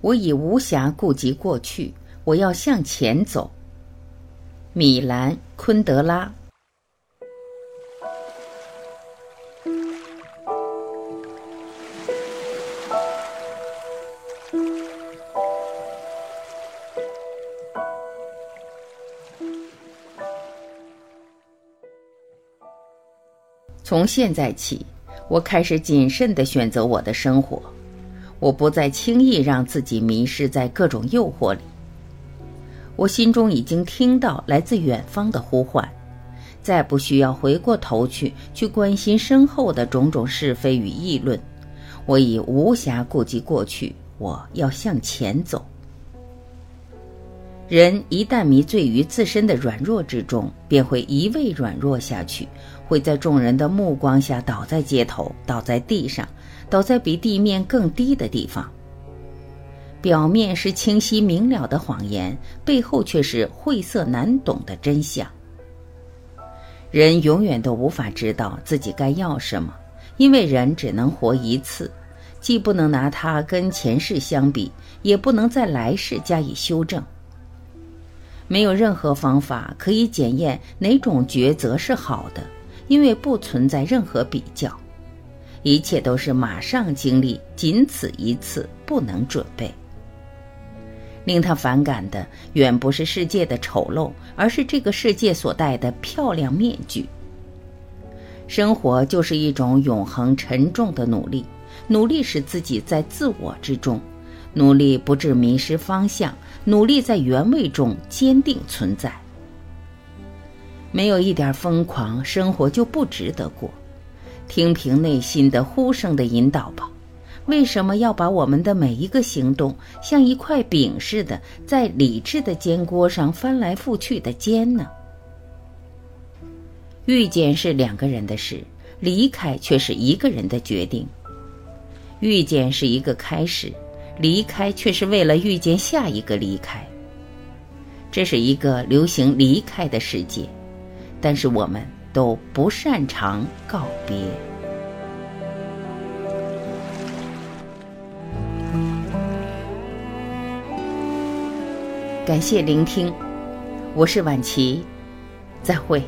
我已无暇顾及过去，我要向前走。米兰·昆德拉。从现在起，我开始谨慎的选择我的生活。我不再轻易让自己迷失在各种诱惑里。我心中已经听到来自远方的呼唤，再不需要回过头去去关心身后的种种是非与议论。我已无暇顾及过去，我要向前走。人一旦迷醉于自身的软弱之中，便会一味软弱下去，会在众人的目光下倒在街头，倒在地上，倒在比地面更低的地方。表面是清晰明了的谎言，背后却是晦涩难懂的真相。人永远都无法知道自己该要什么，因为人只能活一次，既不能拿它跟前世相比，也不能在来世加以修正。没有任何方法可以检验哪种抉择是好的，因为不存在任何比较，一切都是马上经历，仅此一次，不能准备。令他反感的远不是世界的丑陋，而是这个世界所戴的漂亮面具。生活就是一种永恒沉重的努力，努力使自己在自我之中。努力不致迷失方向，努力在原位中坚定存在。没有一点疯狂，生活就不值得过。听凭内心的呼声的引导吧。为什么要把我们的每一个行动像一块饼似的，在理智的煎锅上翻来覆去的煎呢？遇见是两个人的事，离开却是一个人的决定。遇见是一个开始。离开却是为了遇见下一个离开。这是一个流行离开的世界，但是我们都不擅长告别。感谢聆听，我是晚琪，再会。